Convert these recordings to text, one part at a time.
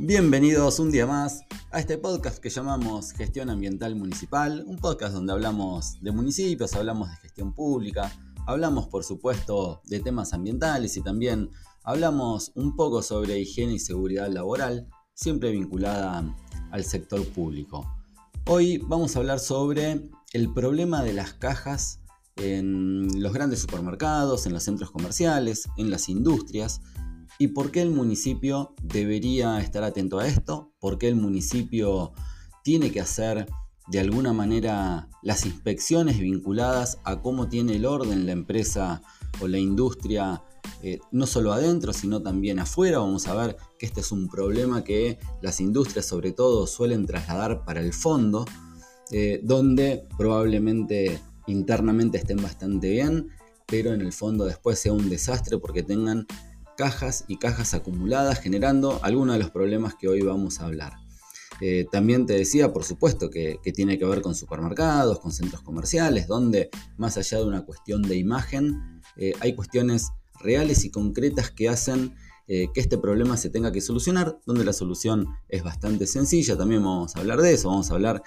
Bienvenidos un día más a este podcast que llamamos Gestión Ambiental Municipal, un podcast donde hablamos de municipios, hablamos de gestión pública, hablamos por supuesto de temas ambientales y también hablamos un poco sobre higiene y seguridad laboral, siempre vinculada al sector público. Hoy vamos a hablar sobre el problema de las cajas en los grandes supermercados, en los centros comerciales, en las industrias, ¿Y por qué el municipio debería estar atento a esto? ¿Por qué el municipio tiene que hacer de alguna manera las inspecciones vinculadas a cómo tiene el orden la empresa o la industria, eh, no solo adentro, sino también afuera? Vamos a ver que este es un problema que las industrias sobre todo suelen trasladar para el fondo, eh, donde probablemente internamente estén bastante bien, pero en el fondo después sea un desastre porque tengan cajas y cajas acumuladas generando algunos de los problemas que hoy vamos a hablar. Eh, también te decía, por supuesto, que, tiene que ver con supermercados, con centros comerciales, donde más allá de una cuestión de imagen, eh, hay cuestiones reales y concretas que hacen eh, que este problema se tenga que solucionar, donde la solución es bastante sencilla. También vamos a hablar de eso, vamos a hablar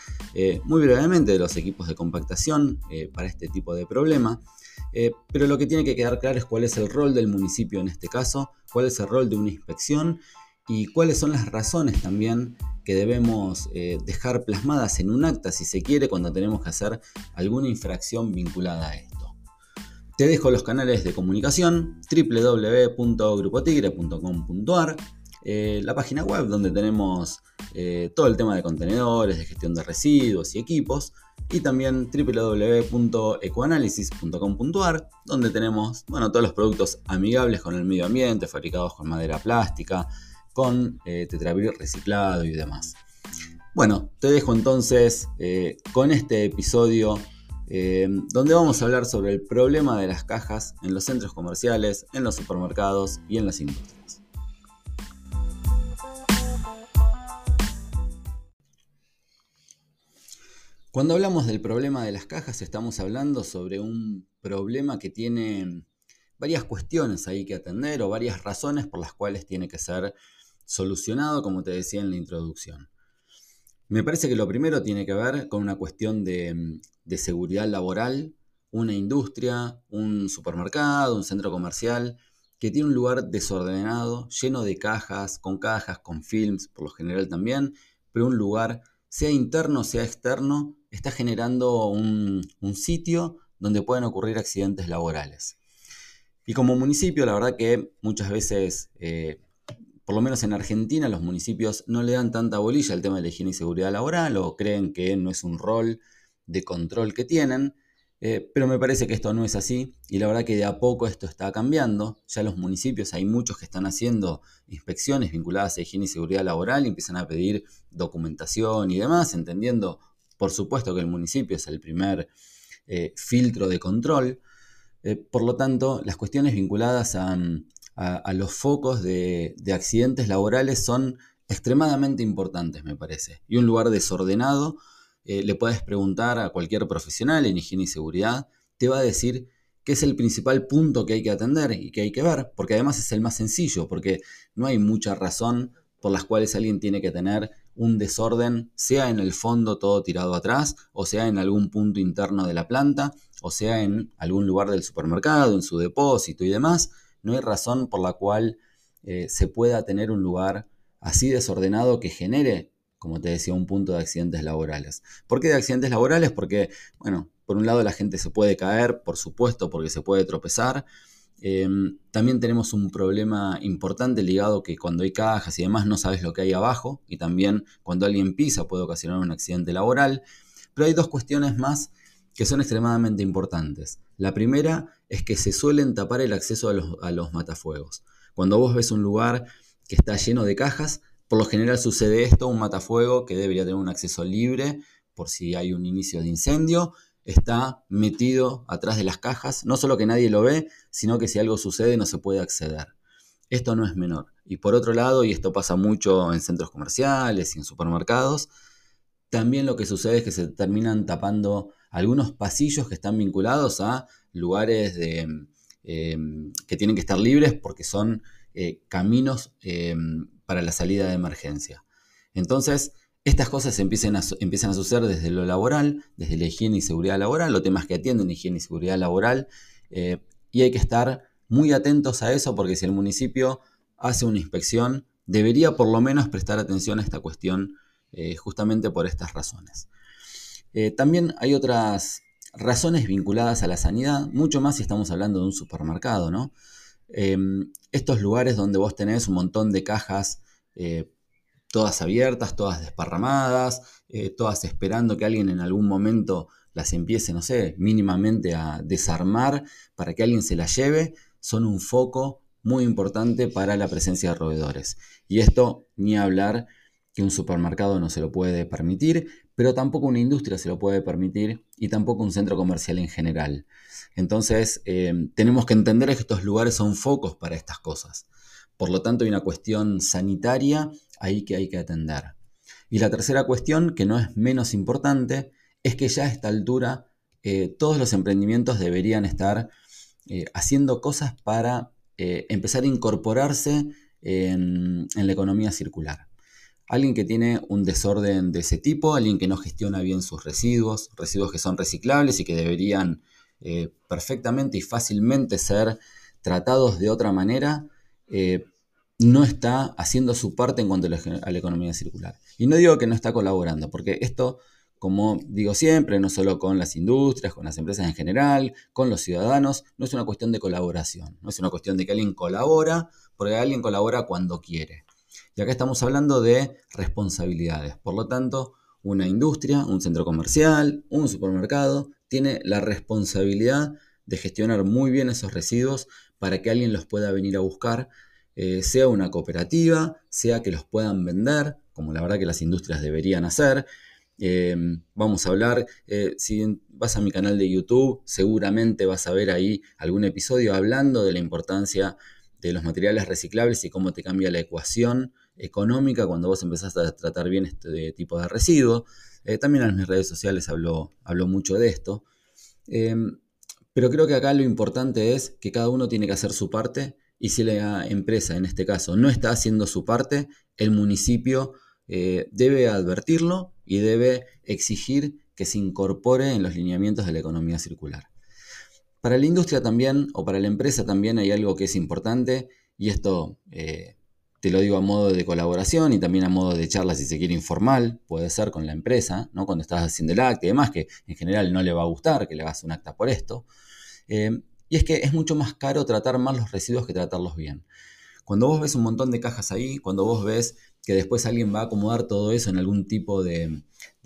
muy brevemente de los equipos de compactación para este tipo de problema. Eh, pero lo que tiene que quedar claro es cuál es el rol del municipio en este caso, cuál es el rol de una inspección y cuáles son las razones también que debemos eh, dejar plasmadas en un acta, si se quiere, cuando tenemos que hacer alguna infracción vinculada a esto. Te dejo los canales de comunicación www.grupotigre.com.ar, eh, la página web donde tenemos todo el tema de contenedores, de gestión de residuos y equipos, y también www.ecoanalysis.com.ar, donde tenemos bueno, todos los productos amigables con el medio ambiente, fabricados con madera plástica, con eh, reciclado y demás. Bueno, te dejo entonces eh, con este episodio eh, donde vamos a hablar sobre el problema de las cajas en los centros comerciales, en los supermercados y en las industrias. Cuando hablamos del problema de las cajas, estamos hablando sobre un problema que tiene varias cuestiones ahí que atender o varias razones por las cuales tiene que ser solucionado, como te decía en la introducción. Me parece que lo primero tiene que ver con una cuestión de, seguridad laboral, una industria, un supermercado, un centro comercial, que tiene un lugar desordenado, lleno de cajas, con cajas, con films, por lo general también, pero un lugar, sea interno, sea externo, está generando un, sitio donde pueden ocurrir accidentes laborales. Y como municipio, la verdad que muchas veces, eh, por lo menos en Argentina, los municipios no le dan tanta bolilla al tema de la higiene y seguridad laboral o creen que no es un rol de control que tienen. Eh, pero me parece que esto no es así y la verdad que de a poco esto está cambiando. Ya los municipios hay muchos que están haciendo inspecciones vinculadas a higiene y seguridad laboral y empiezan a pedir documentación y demás, entendiendo por supuesto que el municipio es el primer eh, filtro de control. Eh, por lo tanto, las cuestiones vinculadas a, los focos de, accidentes laborales son extremadamente importantes, me parece. Y un lugar desordenado, eh, le puedes preguntar a cualquier profesional en higiene y seguridad, te va a decir que es el principal punto que hay que atender y que hay que ver, porque además es el más sencillo, porque no hay mucha razón por las cuales alguien tiene que tener un desorden, sea en el fondo todo tirado atrás, o sea en algún punto interno de la planta, o sea en algún lugar del supermercado, en su depósito y demás, no hay razón por la cual eh, se pueda tener un lugar así desordenado que genere, como te decía, un punto de accidentes laborales. ¿Por qué de accidentes laborales? Porque, bueno, por un lado la gente se puede caer, por supuesto, porque se puede tropezar, Em, también tenemos un problema importante ligado que cuando hay cajas y demás no sabes lo que hay abajo y también cuando alguien pisa puede ocasionar un accidente laboral. Pero hay dos cuestiones más que son extremadamente importantes. La primera es que se suelen tapar el acceso a los, a los matafuegos. Cuando vos ves un lugar que está lleno de cajas, por lo general sucede esto, un matafuego que debería tener un acceso libre por si hay un inicio de incendio, está metido atrás de las cajas, no solo que nadie lo ve, sino que si algo sucede no se puede acceder. Esto no es menor. Y por otro lado, y esto pasa mucho en centros comerciales y en supermercados, también lo que sucede es que se terminan tapando algunos pasillos que están vinculados a lugares em, que tienen que estar libres porque son eh, caminos em, para la salida de emergencia. Entonces, estas cosas empiezan a, suceder desde lo laboral, desde la higiene y seguridad laboral, los temas que atienden higiene y seguridad laboral, eh, y hay que estar muy atentos a eso porque si el municipio hace una inspección, debería por lo menos prestar atención a esta cuestión eh, justamente por estas razones. Eh, también hay otras razones vinculadas a la sanidad, mucho más si estamos hablando de un supermercado, ¿no? estos lugares donde vos tenés un montón de cajas todas abiertas, todas desparramadas, eh, todas esperando que alguien en algún momento las empiece, no sé, mínimamente a desarmar para que alguien se las lleve, son un foco muy importante para la presencia de roedores. Y esto ni hablar que un supermercado no se lo puede permitir, pero tampoco una industria se lo puede permitir y tampoco un centro comercial en general. Entonces, eh, tenemos que entender que estos lugares son focos para estas cosas. Por lo tanto, hay una cuestión sanitaria ahí que hay que atender. Y la tercera cuestión, que no es menos importante, es que ya a esta altura eh, todos los emprendimientos deberían estar eh, haciendo cosas para eh, empezar a incorporarse en, la economía circular. Alguien que tiene un desorden de ese tipo, alguien que no gestiona bien sus residuos, residuos que son reciclables y que deberían perfectamente y fácilmente ser tratados de otra manera, no está haciendo su parte en cuanto a la, economía circular. Y no digo que no está colaborando, porque esto, como digo siempre, no solo con las industrias, con las empresas en general, con los ciudadanos, no es una cuestión de colaboración, no es una cuestión de que alguien colabora, porque alguien colabora cuando quiere. Y acá estamos hablando de responsabilidades. Por lo tanto, una industria, un centro comercial, un supermercado, tiene la responsabilidad de gestionar muy bien esos residuos para que alguien los pueda venir a buscar eh, sea una cooperativa, sea que los puedan vender, como la verdad que las industrias deberían hacer. Eh, vamos a hablar, eh, si vas a mi canal de YouTube, seguramente vas a ver ahí algún episodio hablando de la importancia de los materiales reciclables y cómo te cambia la ecuación económica cuando vos empezás a tratar bien este tipo de residuos. también en mis redes sociales hablo, hablo mucho de esto. pero creo que acá lo importante es que cada uno tiene que hacer su parte y si la empresa, en este caso, no está haciendo su parte, el municipio eh, debe advertirlo y debe exigir que se incorpore en los lineamientos de la economía circular. Para la industria también, o para la empresa también hay algo que es importante, y esto eh, te lo digo a modo de colaboración y también a modo de charla, si se quiere, informal, puede ser con la empresa, ¿no? cuando estás haciendo el acta y demás, que en general no le va a gustar que le hagas un acta por esto. Eh, y es que es mucho más caro tratar mal los residuos que tratarlos bien. Cuando vos ves un montón de cajas ahí, cuando vos ves que después alguien va a acomodar todo eso en algún tipo de,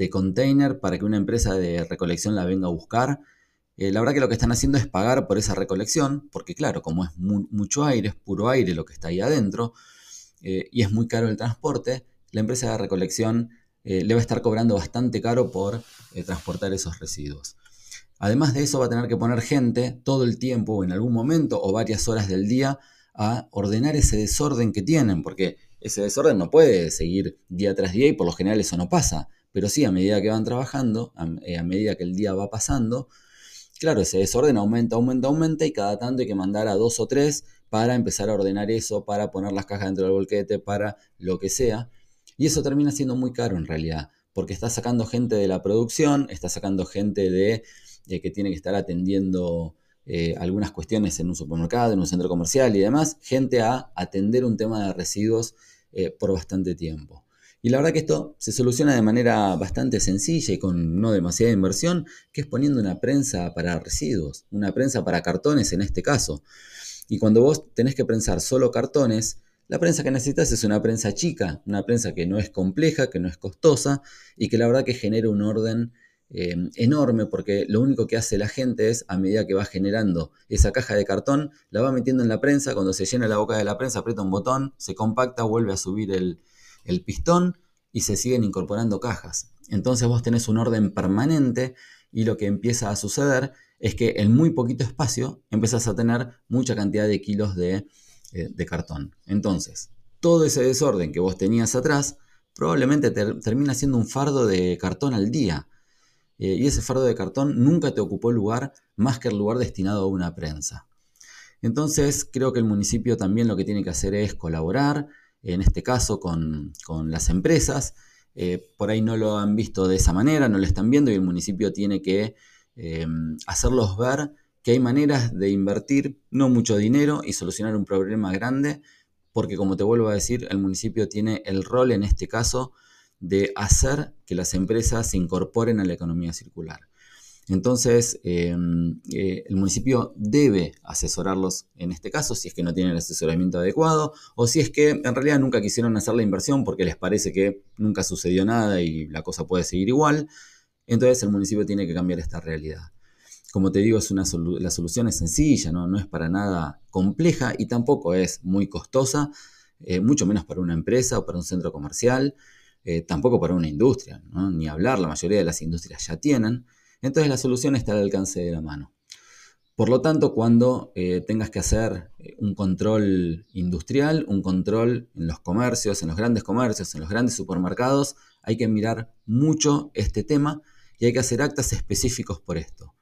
container para que una empresa de recolección la venga a buscar, eh, la verdad que lo que están haciendo es pagar por esa recolección, porque claro, como es mucho aire, es puro aire lo que está ahí adentro, eh, y es muy caro el transporte, la empresa de recolección eh, le va a estar cobrando bastante caro por transportar esos residuos. Además de eso va a tener que poner gente todo el tiempo o en algún momento o varias horas del día a ordenar ese desorden que tienen, porque ese desorden no puede seguir día tras día y por lo general eso no pasa, pero sí a medida que van trabajando, a, eh, medida que el día va pasando, claro, ese desorden aumenta, aumenta, aumenta y cada tanto hay que mandar a dos o tres para empezar a ordenar eso, para poner las cajas dentro del bolquete, para lo que sea. Y eso termina siendo muy caro en realidad, porque está sacando gente de la producción, está sacando gente de que tiene que estar atendiendo eh, algunas cuestiones en un supermercado, en un centro comercial y demás, gente a atender un tema de residuos eh, por bastante tiempo. Y la verdad que esto se soluciona de manera bastante sencilla y con no demasiada inversión, que es poniendo una prensa para residuos, una prensa para cartones en este caso. Y cuando vos tenés que prensar solo cartones, la prensa que necesitas es una prensa chica, una prensa que no es compleja, que no es costosa y que la verdad que genera un orden Em, enorme porque lo único que hace la gente es, a medida que va generando esa caja de cartón, la va metiendo en la prensa, cuando se llena la boca de la prensa aprieta un botón, se compacta, vuelve a subir el, pistón y se siguen incorporando cajas. Entonces vos tenés un orden permanente y lo que empieza a suceder es que en muy poquito espacio empiezas a tener mucha cantidad de kilos de, eh, cartón. Entonces, todo ese desorden que vos tenías atrás probablemente termina siendo un fardo de cartón al día. Eh, y ese fardo de cartón nunca te ocupó lugar más que el lugar destinado a una prensa. Entonces creo que el municipio también lo que tiene que hacer es colaborar, en este caso con, las empresas. Eh, por ahí no lo han visto de esa manera, no lo están viendo y el municipio tiene que eh, hacerlos ver que hay maneras de invertir no mucho dinero y solucionar un problema grande, porque como te vuelvo a decir, el municipio tiene el rol en este caso de hacer que las empresas se incorporen a la economía circular. Entonces, em, eh, el municipio debe asesorarlos en este caso, si es que no tienen el asesoramiento adecuado, o si es que en realidad nunca quisieron hacer la inversión porque les parece que nunca sucedió nada y la cosa puede seguir igual. Entonces, el municipio tiene que cambiar esta realidad. Como te digo, es una la solución es sencilla, ¿no? no es para nada compleja y tampoco es muy costosa, eh, mucho menos para una empresa o para un centro comercial, eh, tampoco para una industria, ni hablar, la mayoría de las industrias ya tienen. Entonces la solución está al alcance de la mano. Por lo tanto, cuando eh, tengas que hacer eh, un control industrial, un control en los comercios, en los grandes comercios, en los grandes supermercados, hay que mirar mucho este tema y hay que hacer actas específicos por esto.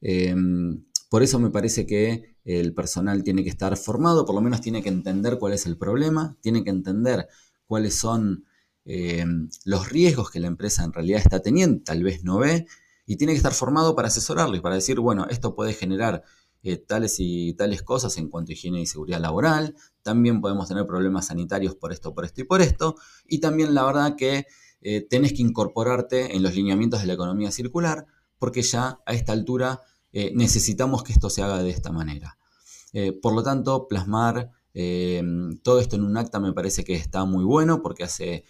Em, por eso me parece que el personal tiene que estar formado, por lo menos tiene que entender cuál es el problema, tiene que entender cuáles son em, los riesgos que la empresa en realidad está teniendo, tal vez no ve, y tiene que estar formado para asesorarlo y para decir, bueno, esto puede generar eh, tales y tales cosas en cuanto a higiene y seguridad laboral, también podemos tener problemas sanitarios por esto, por esto y por esto, y también la verdad que eh, tenés que incorporarte en los lineamientos de la economía circular, porque ya a esta altura eh, necesitamos que esto se haga de esta manera. por lo tanto, plasmar todo esto en un acta me parece que está muy bueno porque hace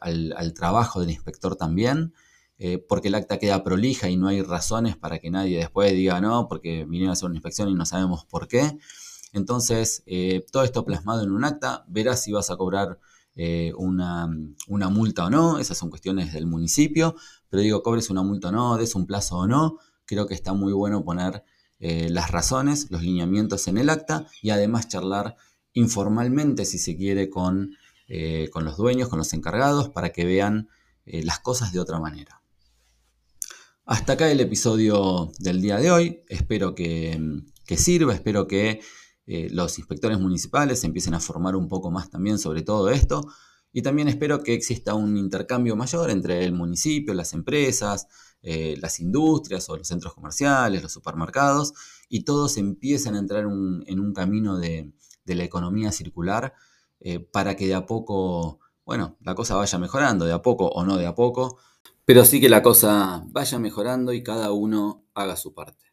al trabajo del inspector también. Eh, porque el acta queda prolija y no hay razones para que nadie después diga no, porque vinieron a hacer una inspección y no sabemos por qué. Entonces, eh, todo esto plasmado en un acta, verás si vas a cobrar eh, una, multa o no, esas son cuestiones del municipio, pero digo, cobres una multa o no, des un plazo o no, creo que está muy bueno poner las razones, los lineamientos en el acta y además charlar informalmente, si se quiere, con, con los dueños, con los encargados, para que vean las cosas de otra manera. Hasta acá el episodio del día de hoy. Espero que, sirva, espero que eh, los inspectores municipales empiecen a formar un poco más también sobre todo esto. Y también espero que exista un intercambio mayor entre el municipio, las empresas, eh, las industrias o los centros comerciales, los supermercados, y todos empiecen a entrar en un camino de, la economía circular eh, para que de a poco, bueno, la cosa vaya mejorando, de a poco o no de a poco, pero sí que la cosa vaya mejorando y cada uno haga su parte.